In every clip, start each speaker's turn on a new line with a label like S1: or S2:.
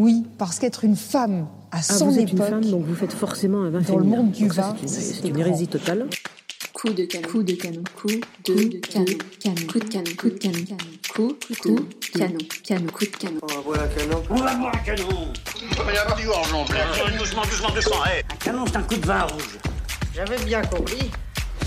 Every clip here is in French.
S1: Oui, parce qu'être une femme à
S2: Ah,
S1: son
S2: vous êtes
S1: époque,
S2: une femme, donc vous faites forcément un vin
S1: dans le monde du vin,
S2: c'est une- hérésie totale.
S3: Coup de canon. Coup de canon. Coup de canon. Canon. Coup de canon. Coup de canon. Coup de canon. Canon. Coup de canon.
S4: On va boire un canon.
S5: On va boire un canon
S6: Mais alors, du orgeon,
S5: Doucement, doucement, doucement, hé
S4: Un canon, c'est un coup de vin rouge. J'avais bien compris.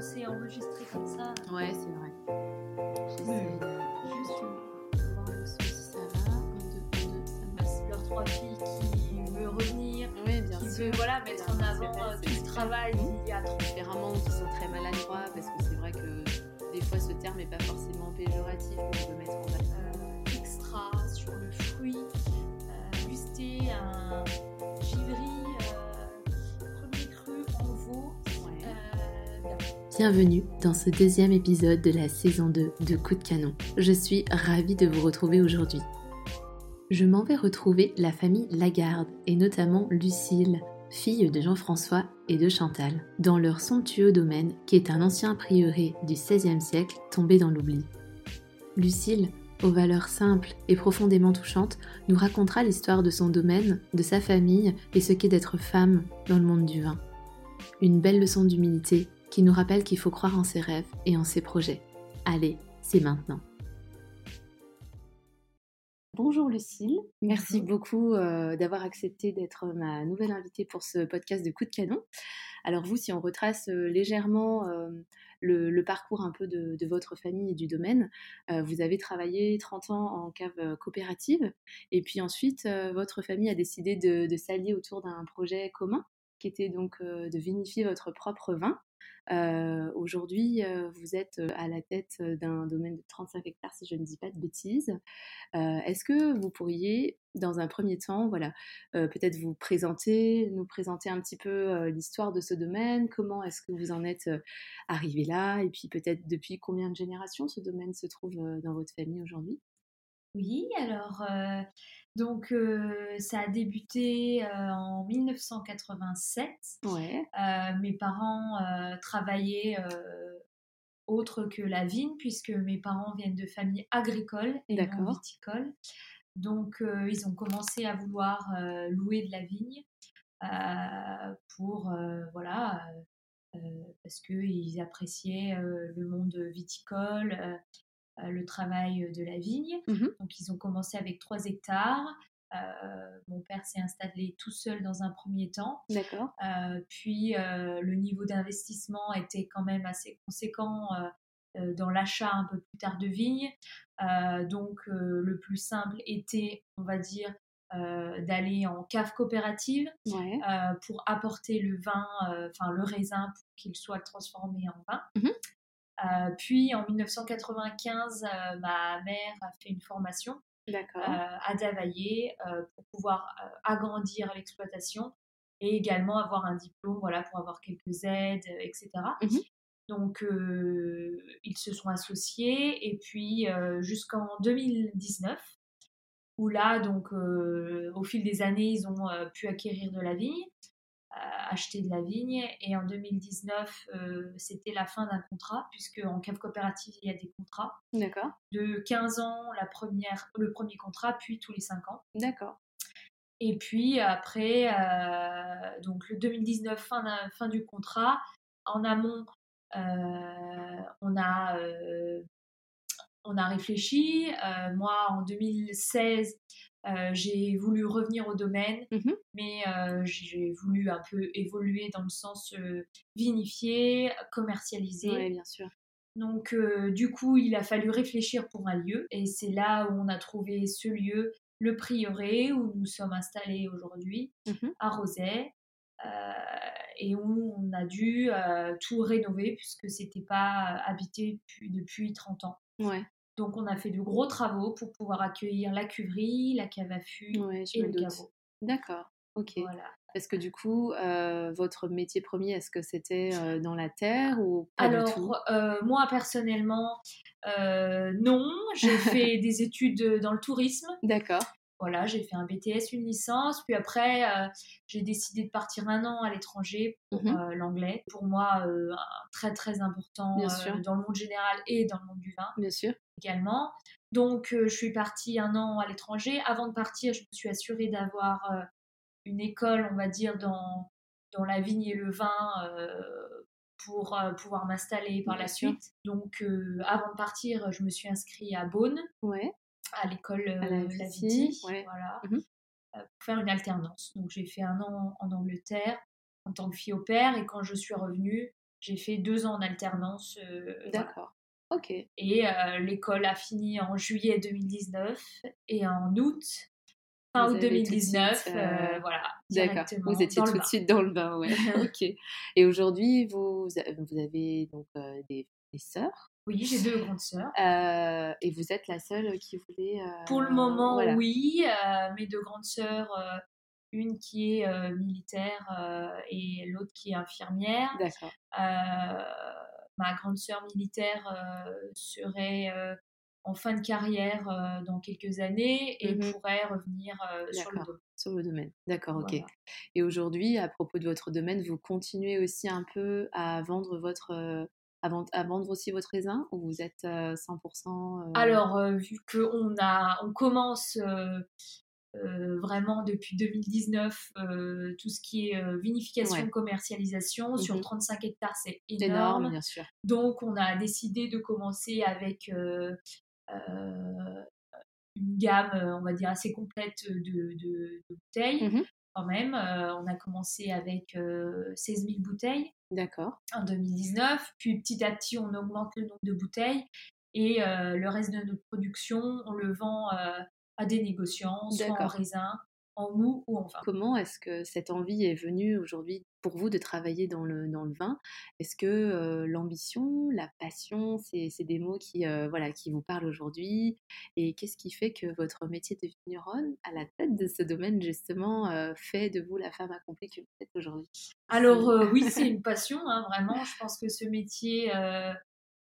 S7: C'est enregistré comme ça.
S3: Ouais, c'est vrai.
S7: Leurs trois filles qui veut revenir,
S8: Oui, bien
S7: qui
S8: sûr.
S7: veut voilà, mettre en avant euh,
S8: vrai,
S7: tout le travail qu'il y a trop.
S8: Différemment, qui sont très maladroits, parce que c'est vrai que des fois ce terme n'est pas forcément péjoratif, mais on peut mettre en valeur.
S7: euh, extra sur le fruit, euh, guster un
S3: Bienvenue dans ce deuxième épisode de la saison 2 de Coup de canon. Je suis ravie de vous retrouver aujourd'hui. Je m'en vais retrouver la famille Lagarde et notamment Lucille, fille de Jean-François et de Chantal, dans leur somptueux domaine qui est un ancien prieuré du XVIe siècle tombé dans l'oubli. Lucille, aux valeurs simples et profondément touchantes, nous racontera l'histoire de son domaine, de sa famille et ce qu'est d'être femme dans le monde du vin. Une belle leçon d'humilité qui nous rappelle qu'il faut croire en ses rêves et en ses projets. Allez, c'est maintenant. Bonjour Lucille, merci beaucoup euh, d'avoir accepté d'être ma nouvelle invitée pour ce podcast de Coup de Canon. Alors vous, si on retrace euh, légèrement euh, le, le parcours un peu de, de votre famille et du domaine, euh, vous avez travaillé 30 ans en cave euh, coopérative et puis ensuite euh, votre famille a décidé de, de s'allier autour d'un projet commun qui était donc euh, de vinifier votre propre vin. Euh, Aujourd'hui, euh, vous êtes à la tête d'un domaine de 35 hectares, si je ne dis pas de bêtises. Est-ce que vous pourriez, dans un premier temps, voilà, peut-être vous présenter, nous présenter un petit peu l'histoire de ce domaine, comment est-ce que vous en êtes arrivé là, et puis peut-être depuis combien de générations ce domaine se trouve dans votre famille aujourd'hui?
S7: Oui, alors euh, donc euh, ça a débuté euh, en 1987.
S3: Ouais.
S7: Euh, mes parents travaillaient autre que la vigne, puisque mes parents viennent de familles agricoles et non viticoles. Donc, ils ont commencé à vouloir louer de la vigne pour, voilà, parce qu'ils appréciaient le monde viticole, le travail de la vigne.
S3: Mhm.
S7: Donc, ils ont commencé avec 3 hectares. Euh, mon père s'est installé tout seul dans un premier temps.
S3: D'accord.
S7: Euh, puis euh, le niveau d'investissement était quand même assez conséquent euh, euh, dans l'achat un peu plus tard de vignes. Euh, donc euh, le plus simple était, on va dire, euh, d'aller en cave coopérative
S3: Ouais.
S7: euh, pour apporter le vin, euh, enfin le raisin pour qu'il soit transformé en vin.
S3: Mhm.
S7: Euh, puis en 1995, euh, ma mère a fait une formation euh, à Davaillé pour pouvoir agrandir l'exploitation et également avoir un diplôme voilà, pour avoir quelques aides, etc.
S3: Mhm.
S7: Donc, ils se sont associés et puis jusqu'en 2019, où là, donc, au fil des années, ils ont pu acquérir de la vigne, acheter de la vigne. Et en 2019, euh, c'était la fin d'un contrat, puisque en cave coopérative, il y a des contrats
S3: D'accord.
S7: de 15 ans la première, le premier contrat, puis tous les 5 ans.
S3: D'accord.
S7: Et puis après, euh, donc le 2019, fin, fin du contrat, en amont, euh, on, a, on a réfléchi. Moi, en 2016, euh, j'ai voulu revenir au domaine,
S3: Mhm.
S7: mais euh, j'ai voulu un peu évoluer dans le sens euh, vinifier, commercialiser.
S3: Ouais, bien sûr.
S7: Donc, euh, du coup, il a fallu réfléchir pour un lieu. Et c'est là où on a trouvé ce lieu, le prieuré, où nous sommes installés aujourd'hui,
S3: Mhm.
S7: à Rosay. euh, et où on a dû tout rénover, puisque c'était pas habité depuis, depuis 30 ans.
S3: Ouais.
S7: Donc, on a fait de gros travaux pour pouvoir accueillir la cuverie, la cave à fût
S3: Ouais,
S7: et le caveau.
S3: D'accord. Ok.
S7: Voilà.
S3: Parce que du coup, euh, votre métier premier, est-ce que c'était euh, dans la terre ou pas du tout?
S7: Alors, euh, moi personnellement, non. J'ai fait des études dans le tourisme.
S3: D'accord.
S7: Voilà, j'ai fait un BTS, une licence. Puis après, j'ai décidé de partir un an à l'étranger pour euh, l'anglais. Pour moi, très très important
S3: Bien sûr.
S7: dans le monde général et dans le monde du vin
S3: Bien sûr.
S7: Également. Donc, euh, je suis partie un an à l'étranger. Avant de partir, je me suis assurée d'avoir euh, une école, on va dire, dans, dans la vigne et le vin euh, pour pouvoir m'installer par la suite. Donc, avant de partir, je me suis inscrite à Beaune,
S3: Ouais.
S7: à l'école
S3: À la Viti, ouais.
S7: voilà, euh, pour faire une alternance. Donc, j'ai fait un an en Angleterre en tant que fille au père. Et quand je suis revenue, j'ai fait deux ans en alternance. euh.
S3: D'accord. Ok.
S7: Et euh, l'école a fini en juillet 2019 et en août, fin août
S3: avez tout de
S7: 2019,
S3: suite,
S7: euh,
S3: euh,
S7: voilà,
S3: D'accord. Vous étiez tout de suite dans le bain, ouais. ok. Et aujourd'hui, vous, vous avez donc des, des sœurs?
S7: Oui, j'ai deux grandes sœurs.
S3: euh, et vous êtes la seule qui voulait. euh,
S7: Pour le moment,
S3: voilà.
S7: oui. euh, mes deux grandes sœurs, une qui est militaire et l'autre qui est infirmière.
S3: D'accord.
S7: Ma grande sœur militaire euh, serait euh, en fin de carrière euh, dans quelques années et
S3: Mhm.
S7: pourrait revenir euh, sur le.
S3: Sur domaine. D'accord, ok.
S7: Voilà.
S3: Et aujourd'hui, à propos de votre domaine, vous continuez aussi un peu à vendre votre. euh, à, vendre, à vendre aussi votre raisin ou vous êtes euh, 100% euh,
S7: Alors, vu qu'on a, on commence euh, vraiment depuis 2019 euh, tout ce qui est euh, vinification,
S3: Ouais.
S7: commercialisation sur
S3: Mhm.
S7: 35 hectares, c'est
S3: énorme,
S7: énorme.
S3: bien sûr.
S7: Donc, on a décidé de commencer avec une gamme, on va dire, assez complète de, de- de bouteilles.
S3: Mhm.
S7: Quand même, on a commencé avec euh, 16 000 bouteilles en 2019. Puis petit à petit, on augmente le nombre de bouteilles et le reste de notre production, on le vend à des négociants, soit en raisin, en mou ou en vin.
S3: Comment est-ce que cette envie est venue aujourd'hui pour vous de travailler dans le, dans le vin? Est-ce que euh, l'ambition, la passion, c'est c'est des mots qui, euh, voilà, qui vous parlent aujourd'hui? Et qu'est-ce qui fait que votre métier de vigneronne, à la tête de ce domaine justement, euh, fait de vous la femme accomplie que vous êtes aujourd'hui?
S7: Alors oui, c'est une passion, hein, vraiment. Je pense que ce métier,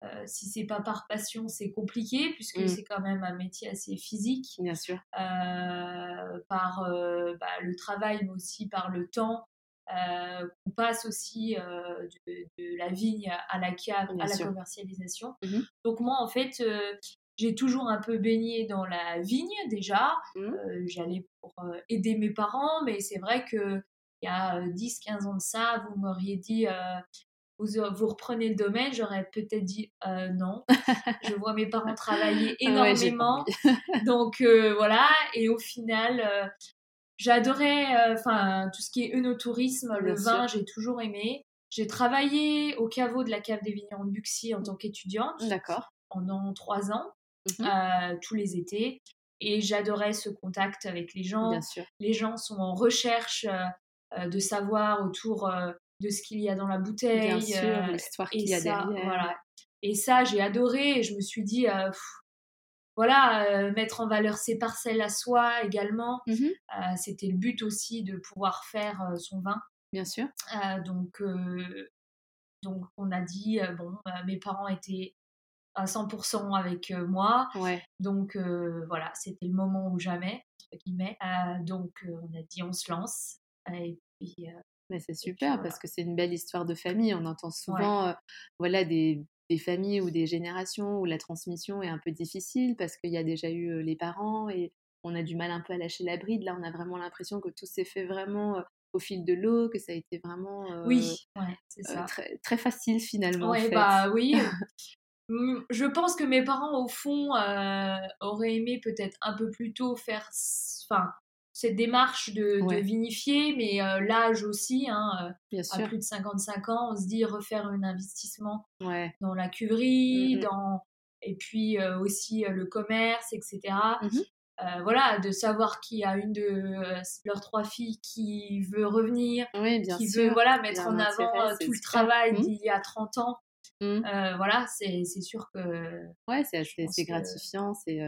S7: euh, si c'est pas par passion, c'est compliqué puisque
S3: Mm.
S7: c'est quand même un métier assez physique,
S3: Bien sûr.
S7: euh, par euh, bah, le travail, mais aussi par le temps. Euh, on passe aussi de, de la vigne à la cave,
S3: Bien
S7: à la commercialisation.
S3: Mhm.
S7: Donc moi, en fait, j'ai toujours un peu baigné dans la vigne déjà. Euh, J'allais pour aider mes parents, mais c'est vrai que il y a euh, 10-15 ans de ça, vous m'auriez dit, euh, vous, vous reprenez le domaine, j'aurais peut-être dit euh, non. Je vois mes parents travailler
S3: j'ai
S7: énormément. Donc euh, voilà, et au final, euh, j'adorais enfin tout ce qui est œnotourisme, le
S3: Bien
S7: vin, j'ai toujours aimé. J'ai travaillé au caveau de la cave des vignerons de Buxy en tant qu'étudiante
S3: D'accord.
S7: pendant trois ans, euh, tous les étés. Et j'adorais ce contact avec les gens.
S3: Bien sûr.
S7: Les gens sont en recherche euh, euh, de savoir autour euh, de ce qu'il y a dans la bouteille.
S3: Bien sûr,
S7: euh,
S3: l'histoire
S7: et
S3: qu'il y a
S7: ça,
S3: derrière.
S7: Voilà. Et ça, j'ai adoré. Et je me suis dit, euh, pff, voilà, euh, mettre en valeur ses parcelles à soi également. Euh, C'était le but aussi de pouvoir faire euh, son vin.
S3: Bien sûr.
S7: Donc, donc, on a dit, bon, mes parents étaient à 100% avec moi.
S3: Ouais.
S7: Donc, voilà, c'était le moment ou jamais, entre guillemets. Donc, on a dit, on se lance. Et puis,
S3: Mais c'est super parce que c'est une belle histoire de famille. On entend souvent euh, voilà, des, des familles ou des générations où la transmission est un peu difficile parce qu'il y a déjà eu les parents et on a du mal un peu à lâcher la bride. Là, on a vraiment l'impression que tout s'est fait vraiment au fil de l'eau, que ça a été vraiment euh,
S7: oui, ouais,
S3: euh, très, très facile finalement. en
S7: Ouais,
S3: fait.
S7: bah oui. Mm, Je pense que mes parents, au fond, euh, auraient aimé peut-être un peu plus tôt faire enfin, cette démarche de, vinifier, mais euh, l'âge aussi, hein, euh,
S3: Bien
S7: à
S3: sûr.
S7: plus de 55 ans, on se dit refaire un investissement
S3: Ouais.
S7: dans la cuverie,
S3: Mhm.
S7: dans... et puis euh, aussi euh, le commerce, etc. Euh, voilà, de savoir qu'il y a une de leurs trois filles qui veut revenir,
S3: Oui, bien
S7: qui
S3: sûr.
S7: veut voilà, mettre en avant tout le travail
S3: Mhm.
S7: d'il y a 30 ans. Voilà, c'est sûr que.
S3: Ouais, c'est
S7: que-
S3: gratifiant. C'est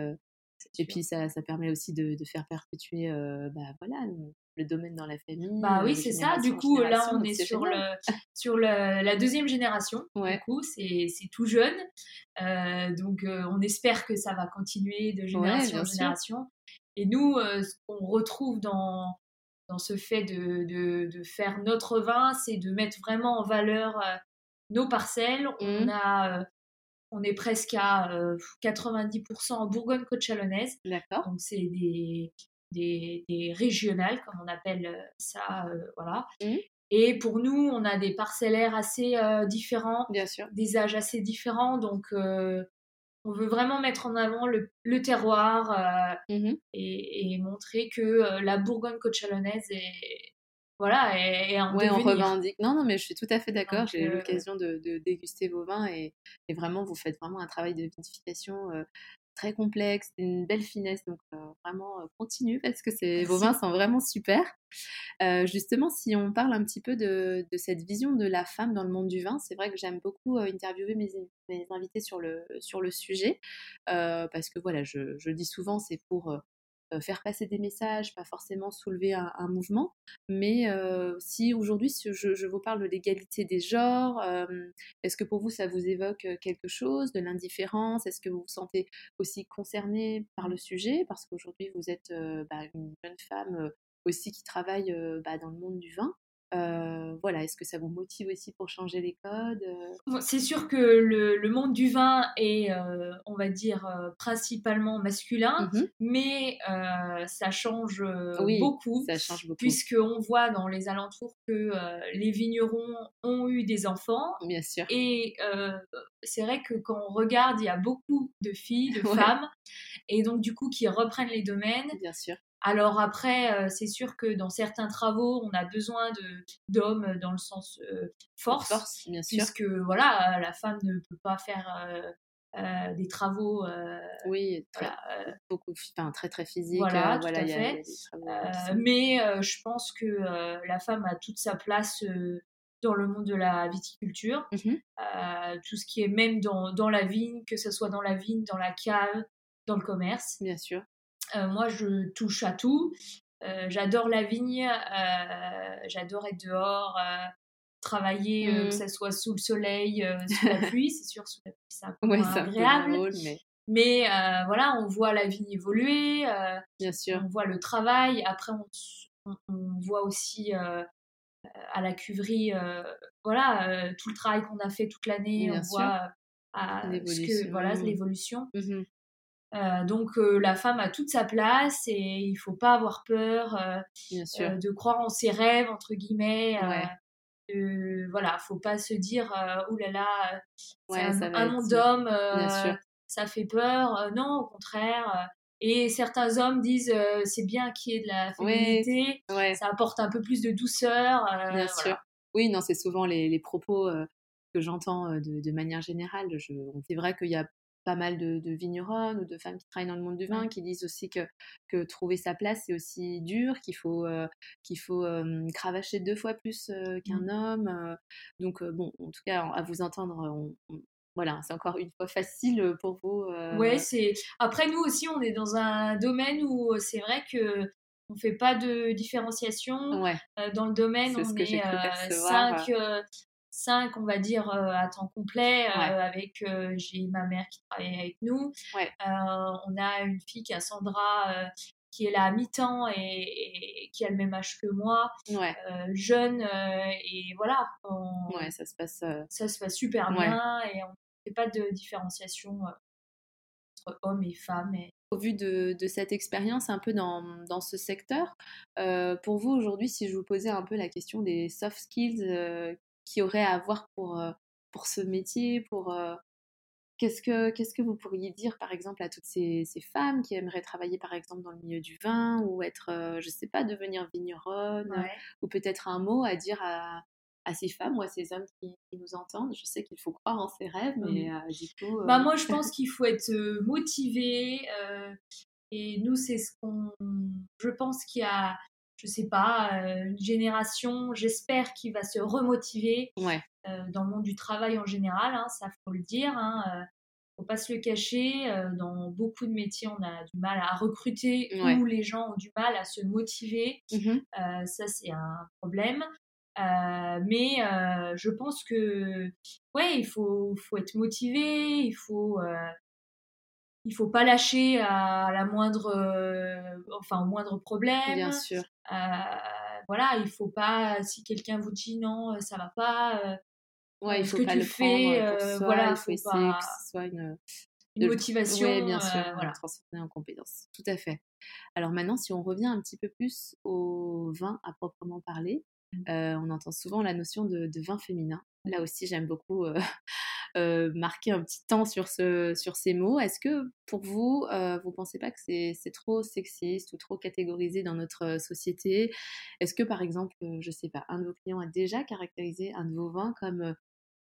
S3: Et puis ça, ça permet aussi de, de faire perpétuer euh, bah, voilà, le domaine dans la famille.
S7: Bah oui, c'est ça. Du coup, là, on est, sur, le, sur le, la deuxième génération. Du coup, c'est tout jeune. donc, on espère que ça va continuer de génération en génération. Et nous, ce qu'on retrouve dans, dans ce fait de, de, de faire notre vin, c'est de mettre vraiment en valeur nos parcelles. On
S3: Mmh.
S7: a on est presque à 90% en Bourgogne-Côte chalonnaise.
S3: D'accord.
S7: Donc, c'est des, des, des, régionales, comme on appelle ça. Euh, voilà.
S3: Mmh.
S7: Et pour nous, on a des parcellaires assez euh, différents,
S3: Bien sûr.
S7: des âges assez différents. Donc, euh, on veut vraiment mettre en avant le, le terroir
S3: Mmh
S7: et, et, montrer que la Bourgogne-Côte chalonnaise est, voilà, et, et en
S3: ouais,
S7: devenir.
S3: on revendique. Non, non, mais je suis tout à fait d'accord. J'ai eu
S7: euh,
S3: l'occasion de, de déguster vos vins et, et vraiment, vous faites vraiment un travail de vinification euh, très complexe, une belle finesse. Donc, euh, vraiment, euh, continue parce que c'est- vos vins sont vraiment super. Justement, si on parle un petit peu de, de cette vision de la femme dans le monde du vin, c'est vrai que j'aime beaucoup interviewer mes, mes invités sur le, sur le sujet parce que voilà, je, je dis souvent, c'est pour faire passer des messages, pas forcément soulever un, mouvement. Mais euh, si aujourd'hui je, vous parle de l'égalité des genres, euh, est-ce que pour vous ça vous évoque euh, quelque chose, de l'indifférence? Est-ce que vous vous sentez aussi concerné par le sujet? Parce qu'aujourd'hui vous êtes euh, bah, une jeune femme euh, aussi qui travaille euh, bah, dans le monde du vin. Euh, voilà, est-ce que ça vous motive aussi pour changer les codes euh?
S7: C'est sûr que le, le monde du vin est, euh, on va dire, euh, principalement masculin,
S3: Mhm.
S7: mais ça change
S3: Oui,
S7: beaucoup,
S3: Ça change beaucoup.
S7: puisqu'on voit dans les alentours que les vignerons ont eu des enfants.
S3: Bien sûr.
S7: Et c'est vrai que quand on regarde, il y a beaucoup de filles, de
S3: Ouais.
S7: femmes, et donc du coup qui reprennent les domaines.
S3: Bien sûr.
S7: Alors après, euh, c'est sûr que dans certains travaux, on a besoin de d'hommes dans le sens euh, force,
S3: Force, bien sûr.
S7: puisque voilà, la femme ne peut pas faire euh, euh, des travaux.
S3: Oui, très,
S7: voilà,
S3: beaucoup, enfin, très très physique.
S7: Voilà, tout à
S3: y y a
S7: fait. mais je pense que la femme a toute sa place dans le monde de la viticulture. Euh, tout ce qui est même dans, dans la vigne, que ce soit dans la vigne, dans la cave, dans le commerce.
S3: Bien sûr.
S7: Euh, moi, je touche à tout. Euh, j'adore la vigne, euh, j'adore être dehors, travailler, que ce soit sous le soleil, sous la pluie. C'est sûr, sous la pluie, c'est un peu
S3: Ouais,
S7: agréable.
S3: drôle, mais
S7: Mais euh, voilà, on voit la vigne évoluer, euh,
S3: bien sûr.
S7: on voit le travail. Après, on, voit aussi euh, à la cuverie, voilà, tout le travail qu'on a fait toute l'année.
S3: Bien
S7: On
S3: sûr.
S7: voit à ce que,
S3: L'évolution.
S7: voilà, l'évolution. Euh, donc euh, la femme a toute sa place et il faut pas avoir peur euh, de croire en ses rêves entre guillemets.
S3: Ouais.
S7: voilà, faut pas se dire ouh là là,
S3: Ouais,
S7: un,
S3: ça
S7: un monde
S3: sûr.
S7: ça fait peur. Non, au contraire. et certains hommes disent c'est bien qu'il y ait de la féminité,
S3: Ouais,
S7: ça apporte un peu plus de douceur.
S3: bien
S7: voilà.
S3: sûr. Oui, non, c'est souvent les, les propos que j'entends de, de manière générale. Je, c'est vrai qu'il y a pas mal de, de vigneronnes ou de femmes qui travaillent dans le monde du vin qui disent aussi que, que trouver sa place c'est aussi dur, qu'il faut, euh, qu'il faut euh, cravacher deux fois plus euh, qu'un
S7: Mm.
S3: homme. donc, bon, en tout cas, à vous entendre, on- on- voilà, c'est encore une fois facile pour vous.
S7: Ouais, c'est. Après, nous aussi, on est dans un domaine où c'est vrai que on fait pas de différenciation.
S3: ouais,
S7: Euh, dans le domaine,
S3: C'est ce
S7: on est euh, cinq, euh, cinq, on va dire, euh, à temps complet. euh,
S3: Ouais.
S7: avec, euh, j'ai ma mère qui travaille avec nous.
S3: Ouais.
S7: On a une fille qui a Sandra, qui est là à mi-temps et, et qui a le même âge que moi,
S3: ouais,
S7: jeune. et voilà, on-
S3: ouais, ça se passe.
S7: ça se passe super bien et on fait pas de différenciation entre hommes et femmes. Et...
S3: Au vu de, de cette expérience un peu dans, dans ce secteur, euh, pour vous aujourd'hui, si je vous posais un peu la question des soft skills euh, qui auraient à avoir pour, euh, pour ce métier, pour euh, qu'est-ce que qu'est-ce que vous pourriez dire par exemple à toutes ces, ces femmes qui aimeraient travailler par exemple dans le milieu du vin ou être, euh, je sais pas, devenir vigneronne
S7: Ouais.
S3: ou peut-être un mot à dire à, à ces femmes ou à ces hommes qui, qui nous entendent? Je sais qu'il faut croire en ses rêves, mais euh, du coup.
S7: Bah, moi, je pense qu'il faut être motivé. et nous, c'est ce qu'on. Je pense qu'il y a, je sais pas, euh, une génération, j'espère, qui va se remotiver
S3: Ouais,
S7: euh, dans le monde du travail en général. Hein, ça, faut le dire. Hein, euh, faut pas se le cacher. dans beaucoup de métiers, on a du mal à recruter ou les gens ont du mal à se motiver. Mmh ça, c'est un problème. mais je pense que ouais, il faut, faut être motivé, il faut il faut pas lâcher à la moindre enfin au moindre problème.
S3: Bien sûr.
S7: Voilà, il faut pas si quelqu'un vous dit non, ça va pas
S3: Ouais, il faut pas le fais, prendre voilà, il faut, essayer que ce soit une,
S7: motivation.
S3: Oui, bien sûr, voilà. transformer en compétence. Tout à fait. Alors maintenant, si on revient un petit peu plus au vin à proprement parler, mmh. on entend souvent la notion de, vin féminin. Là aussi, j'aime beaucoup marquer un petit temps sur, ce, sur ces mots. Est-ce que pour vous, vous pensez pas que c'est trop sexiste ou trop catégorisé dans notre société? Est-ce que par exemple, je sais pas, un de vos clients a déjà caractérisé un de vos vins comme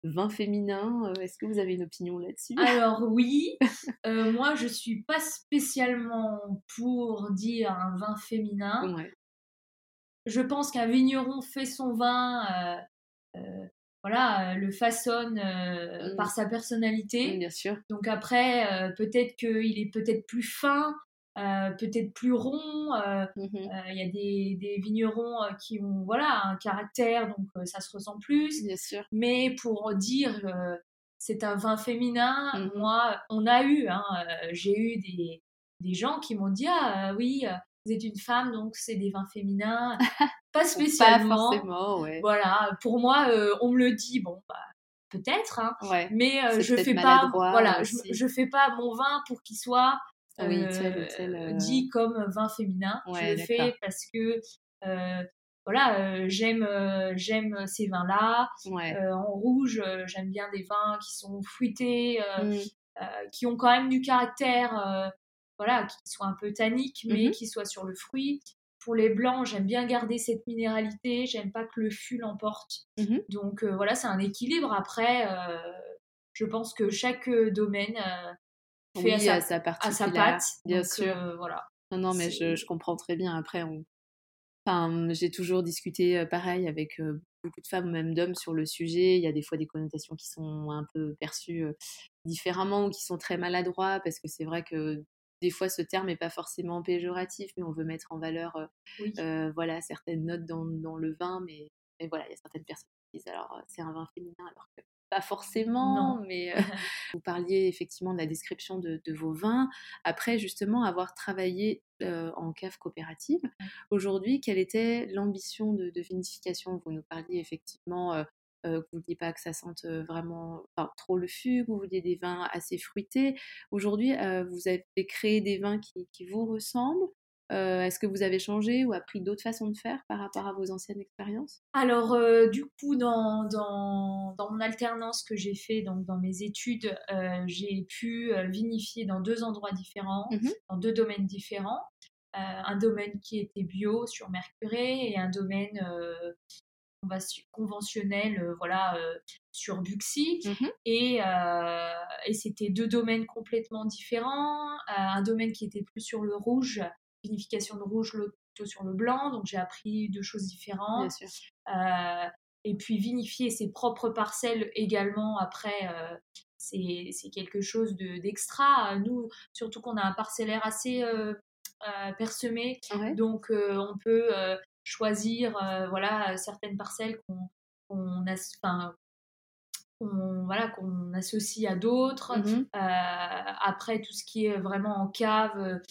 S3: vin féminin? Euh, est-ce que vous avez une opinion là-dessus?
S7: Alors oui, euh, moi je suis pas spécialement pour dire un vin féminin. Je pense qu'un vigneron fait son vin, euh, voilà, le façonne mmh. par sa personnalité.
S3: bien sûr.
S7: Donc après, peut-être qu'il est peut-être plus fin, euh, peut-être plus rond. Euh, mmh euh, il y a des, des, vignerons qui ont voilà un caractère, donc ça se ressent plus.
S3: Bien sûr.
S7: Mais pour dire c'est un vin féminin, mmh moi, on a eu, hein, j'ai eu des, des, gens qui m'ont dit ah oui. vous êtes une femme, donc c'est des vins féminins. Pas spécialement.
S3: Pas forcément, ouais.
S7: Voilà, pour moi, on me le dit, bon, bah, peut-être, hein,
S3: ouais.
S7: mais je fais pas, voilà, je, je, fais pas mon vin pour qu'il soit oui, tel, tel, euh, dit comme vin féminin. je le fais parce que voilà, j'aime j'aime ces vins-là. en rouge, j'aime bien des vins qui sont fruités, mmh. qui ont quand même du caractère, voilà, qui soient un peu tanniques, mais mmh qui soient sur le fruit. Pour les blancs, j'aime bien garder cette minéralité. J'aime pas que le fût l'emporte. Mmh Donc voilà, c'est un équilibre. Après, je pense que chaque domaine
S3: fait à, sa, à,
S7: sa, patte.
S3: Bien sûr.
S7: Euh, voilà.
S3: Non, non, mais je, je, comprends très bien. Après, on... enfin, j'ai toujours discuté euh, pareil avec euh, beaucoup de femmes, même d'hommes, sur le sujet. Il y a des fois des connotations qui sont un peu perçues différemment ou qui sont très maladroits parce que c'est vrai que des fois ce terme n'est pas forcément péjoratif, mais on veut mettre en valeur voilà, certaines notes dans, dans le vin. Mais, mais, voilà, il y a certaines personnes qui disent alors c'est un vin féminin alors que pas forcément, mais vous parliez effectivement de la description de, vos vins. Après, justement, avoir travaillé en cave coopérative, aujourd'hui, quelle était l'ambition de, vinification? Vous nous parliez effectivement que vous ne vouliez pas que ça sente vraiment trop le fût, vous vouliez des vins assez fruités. Aujourd'hui, vous avez créé des vins qui vous ressemblent euh, est-ce que vous avez changé ou appris d'autres façons de faire par rapport à vos anciennes expériences?
S7: Alors, euh, du coup, dans, dans, dans, mon alternance que j'ai fait, donc dans mes études, euh, j'ai pu vinifier dans deux endroits différents, mmh dans deux domaines différents. un domaine qui était bio sur Mercuré et un domaine conventionnel voilà, sur Buxy. Mmh et, et c'était deux domaines complètement différents. un domaine qui était plus sur le rouge vinification de rouge, plutôt sur le blanc. Donc j'ai appris deux choses différentes. Euh, et puis vinifier ses propres parcelles également après, euh, c'est quelque chose d'extra. Nous, surtout qu'on a un parcellaire assez euh, parsemé, donc on peut choisir voilà, certaines parcelles qu'on voilà, qu'on associe à d'autres. Mmh après, tout ce qui est vraiment en cave,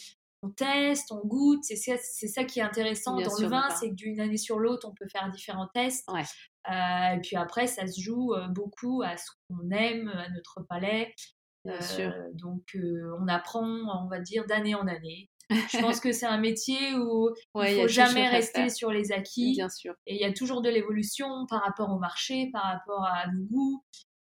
S7: on teste, on goûte. C'est ça, qui est intéressant dans le vin, c'est que d'une année sur l'autre, on peut faire différents tests. Euh, et puis après, ça se joue euh, beaucoup à ce qu'on aime, à notre palais. Euh, donc, on apprend, on va dire, d'année en année. Je pense que c'est un métier où il ne faut jamais rester sur les acquis.
S3: Bien sûr.
S7: Et il y a toujours de l'évolution par rapport au marché, par rapport à nos goûts.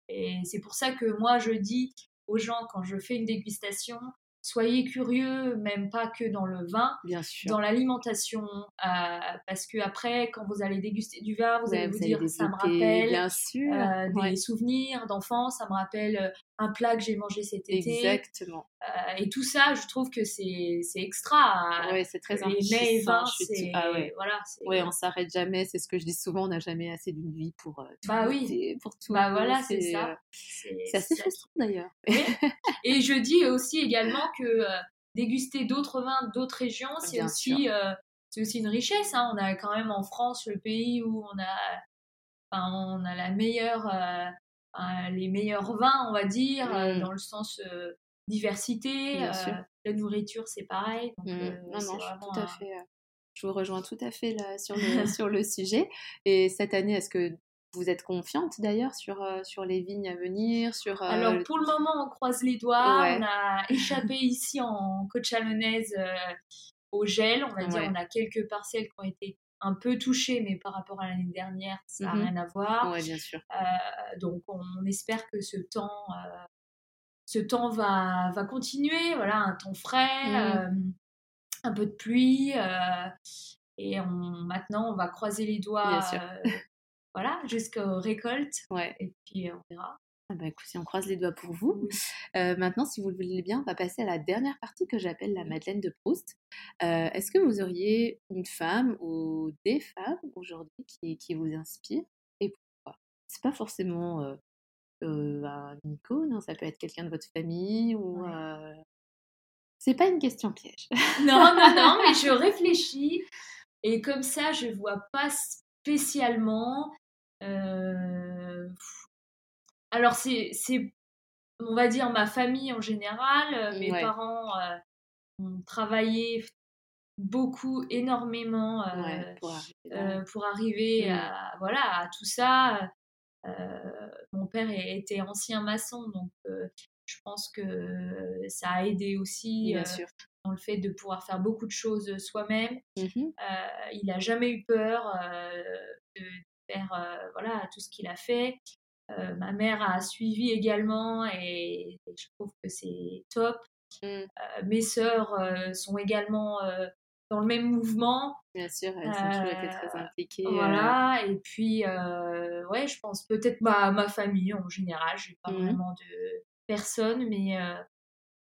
S7: Et c'est pour ça que moi, je dis aux gens, quand je fais une dégustation, soyez curieux, même pas que dans le vin,
S3: Bien sûr.
S7: dans l'alimentation, euh, parce que après, quand vous allez déguster du vin, vous allez vous, dire ça me rappelle
S3: Bien sûr.
S7: Euh, des souvenirs d'enfance, ça me rappelle un plat que j'ai mangé cet été.
S3: Exactement.
S7: Euh, et tout ça, je trouve que c'est extra.
S3: Oui, c'est très
S7: Les mets et vins, c'est.
S3: Ah ouais.
S7: Voilà,
S3: ouais, on s'arrête jamais. C'est ce que je dis souvent. On n'a jamais assez d'une vie pour euh, tout.
S7: Bah oui.
S3: Pour tout.
S7: Bah voilà, c'est ça.
S3: Euh, c'est assez frustrant d'ailleurs.
S7: et je dis aussi également que déguster d'autres vins d'autres régions, c'est aussi, c'est aussi une richesse. Hein. On a quand même en France le pays où on a, enfin, on a la meilleure les meilleurs vins, on va dire, euh,
S3: mmh.
S7: dans le sens diversité. La nourriture, c'est pareil.
S3: Mmh. non, non, je tout à fait. Je vous rejoins tout à fait là, sur, le, sur le sujet. Et cette année, est-ce que vous êtes confiante d'ailleurs sur, sur les vignes à venir sur,
S7: Alors pour le moment, on croise les doigts. On a échappé ici en côte chalonnaise au gel. On va dire on a quelques parcelles qui ont été un peu touché, mais par rapport à l'année dernière, ça n'a
S3: mmh
S7: rien à voir.
S3: Oui, bien sûr.
S7: Euh, donc, on, espère que ce temps, euh, ce temps va, va continuer. Voilà, un temps frais,
S3: mmh.
S7: euh, un peu de pluie. et on, maintenant, on va croiser les doigts. voilà, jusqu'aux récoltes.
S3: Ouais.
S7: Et puis, on verra.
S3: Ah bah écoutez, on croise les doigts pour vous. Euh, maintenant, si vous le voulez bien, on va passer à la dernière partie que j'appelle la Madeleine de Proust. Euh, est-ce que vous auriez une femme ou des femmes aujourd'hui qui, qui, vous inspirent et pourquoi? C'est pas forcément euh, un icône, hein, ça peut être quelqu'un de votre famille ou. C'est pas une question piège.
S7: non, non, non, mais je réfléchis et comme ça, je vois pas spécialement. Alors, c'est, on va dire, ma famille en général. Euh, mes parents euh, ont travaillé beaucoup, énormément euh, pour arriver, mmh. à, voilà, à tout ça. mon père était ancien maçon, donc je pense que ça a aidé aussi dans le fait de pouvoir faire beaucoup de choses soi-même.
S3: Mmh
S7: il n'a jamais eu peur de faire voilà, tout ce qu'il a fait. Euh, ma mère a suivi également et, je trouve que c'est top.
S3: Mmh.
S7: Euh, mes sœurs euh, sont également dans le même mouvement.
S3: Bien sûr, elles ont toujours été très impliquées.
S7: Voilà, et puis, ouais, je pense peut-être ma, ma famille en général. Je n'ai pas
S3: mmh.
S7: vraiment de personne, mais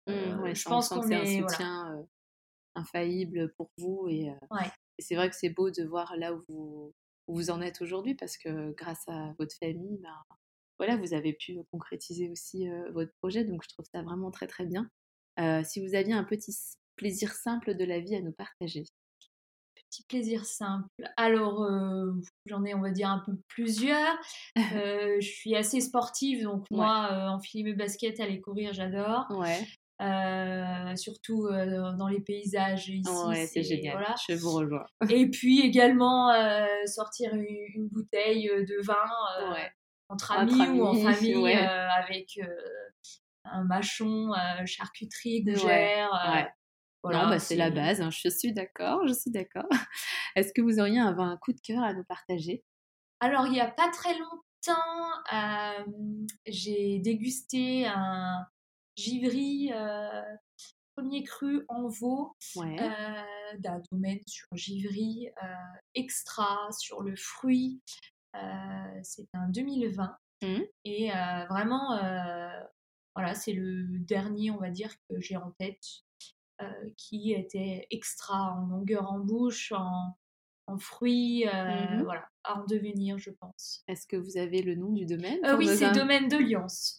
S3: mmh,
S7: je pense qu'on est.
S3: un soutien infaillible pour vous. Et, et c'est vrai que c'est beau de voir là où vous, où vous en êtes aujourd'hui parce que grâce à votre famille, ben, voilà, vous avez pu concrétiser aussi votre projet, donc je trouve ça vraiment très très bien. si vous aviez un petit plaisir simple de la vie à nous partager.
S7: Petit plaisir simple. Alors, j'en ai, on va dire, un peu plusieurs. je suis assez sportive, donc moi, enfiler mes baskets, aller courir, j'adore.
S3: Ouais.
S7: surtout dans les paysages ici.
S3: Ouais, c'est génial. Voilà. Je vous rejoins.
S7: Et puis également sortir une, une, bouteille de vin.
S3: Ouais
S7: entre amis, ou en famille euh, avec euh, un machon, euh, charcuterie, gougère.
S3: Voilà, non, bah, c'est la base, hein, je suis d'accord, je suis d'accord. Est-ce que vous auriez un, un, coup de cœur à nous partager?
S7: Alors, il n'y a pas très longtemps, j'ai dégusté un givry premier cru en veau d'un domaine sur givry extra, sur le fruit, euh, c'est un 2020.
S3: Mmh.
S7: Et euh, vraiment, euh, voilà, c'est le dernier, on va dire, que j'ai en tête, qui était extra en longueur en bouche, en, en fruits,
S3: mmh
S7: voilà, à en devenir, je pense.
S3: Est-ce que vous avez le nom du domaine
S7: Oui, c'est Domaine de.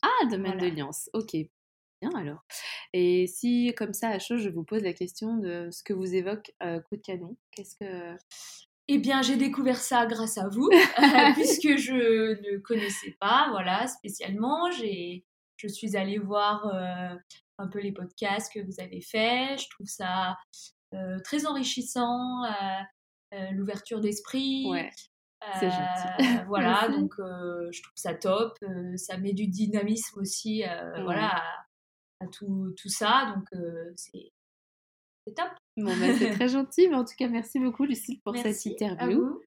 S3: Ah, Domaine de Liance, ok. Bien alors. Et si, comme ça, à chaud, je vous pose la question de ce que vous évoque coup de canon, qu'est-ce que.
S7: Eh bien, j'ai découvert ça grâce à vous, puisque je ne connaissais pas, voilà, spécialement. J'ai, je suis allée voir euh, un peu les podcasts que vous avez faits. Je trouve ça euh, très enrichissant, euh, l'ouverture d'esprit.
S3: Ouais. C'est gentil.
S7: voilà, donc je trouve ça top. ça met du dynamisme aussi, voilà, à, tout, tout, ça. Donc c'est top.
S3: Bon, bah, c'est très gentil, mais en tout cas, merci beaucoup, Lucille, pour cette interview.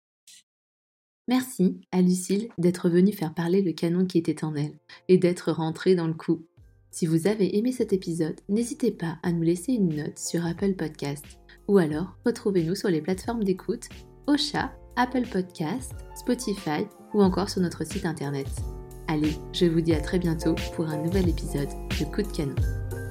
S3: Merci à Lucille d'être venue faire parler le canon qui était en elle et d'être rentrée dans le coup. Si vous avez aimé cet épisode, n'hésitez pas à nous laisser une note sur Apple Podcast ou alors retrouvez-nous sur les plateformes d'écoute Ocha, Apple Podcast, Spotify ou encore sur notre site internet. Allez, je vous dis à très bientôt pour un nouvel épisode de Coup de canon.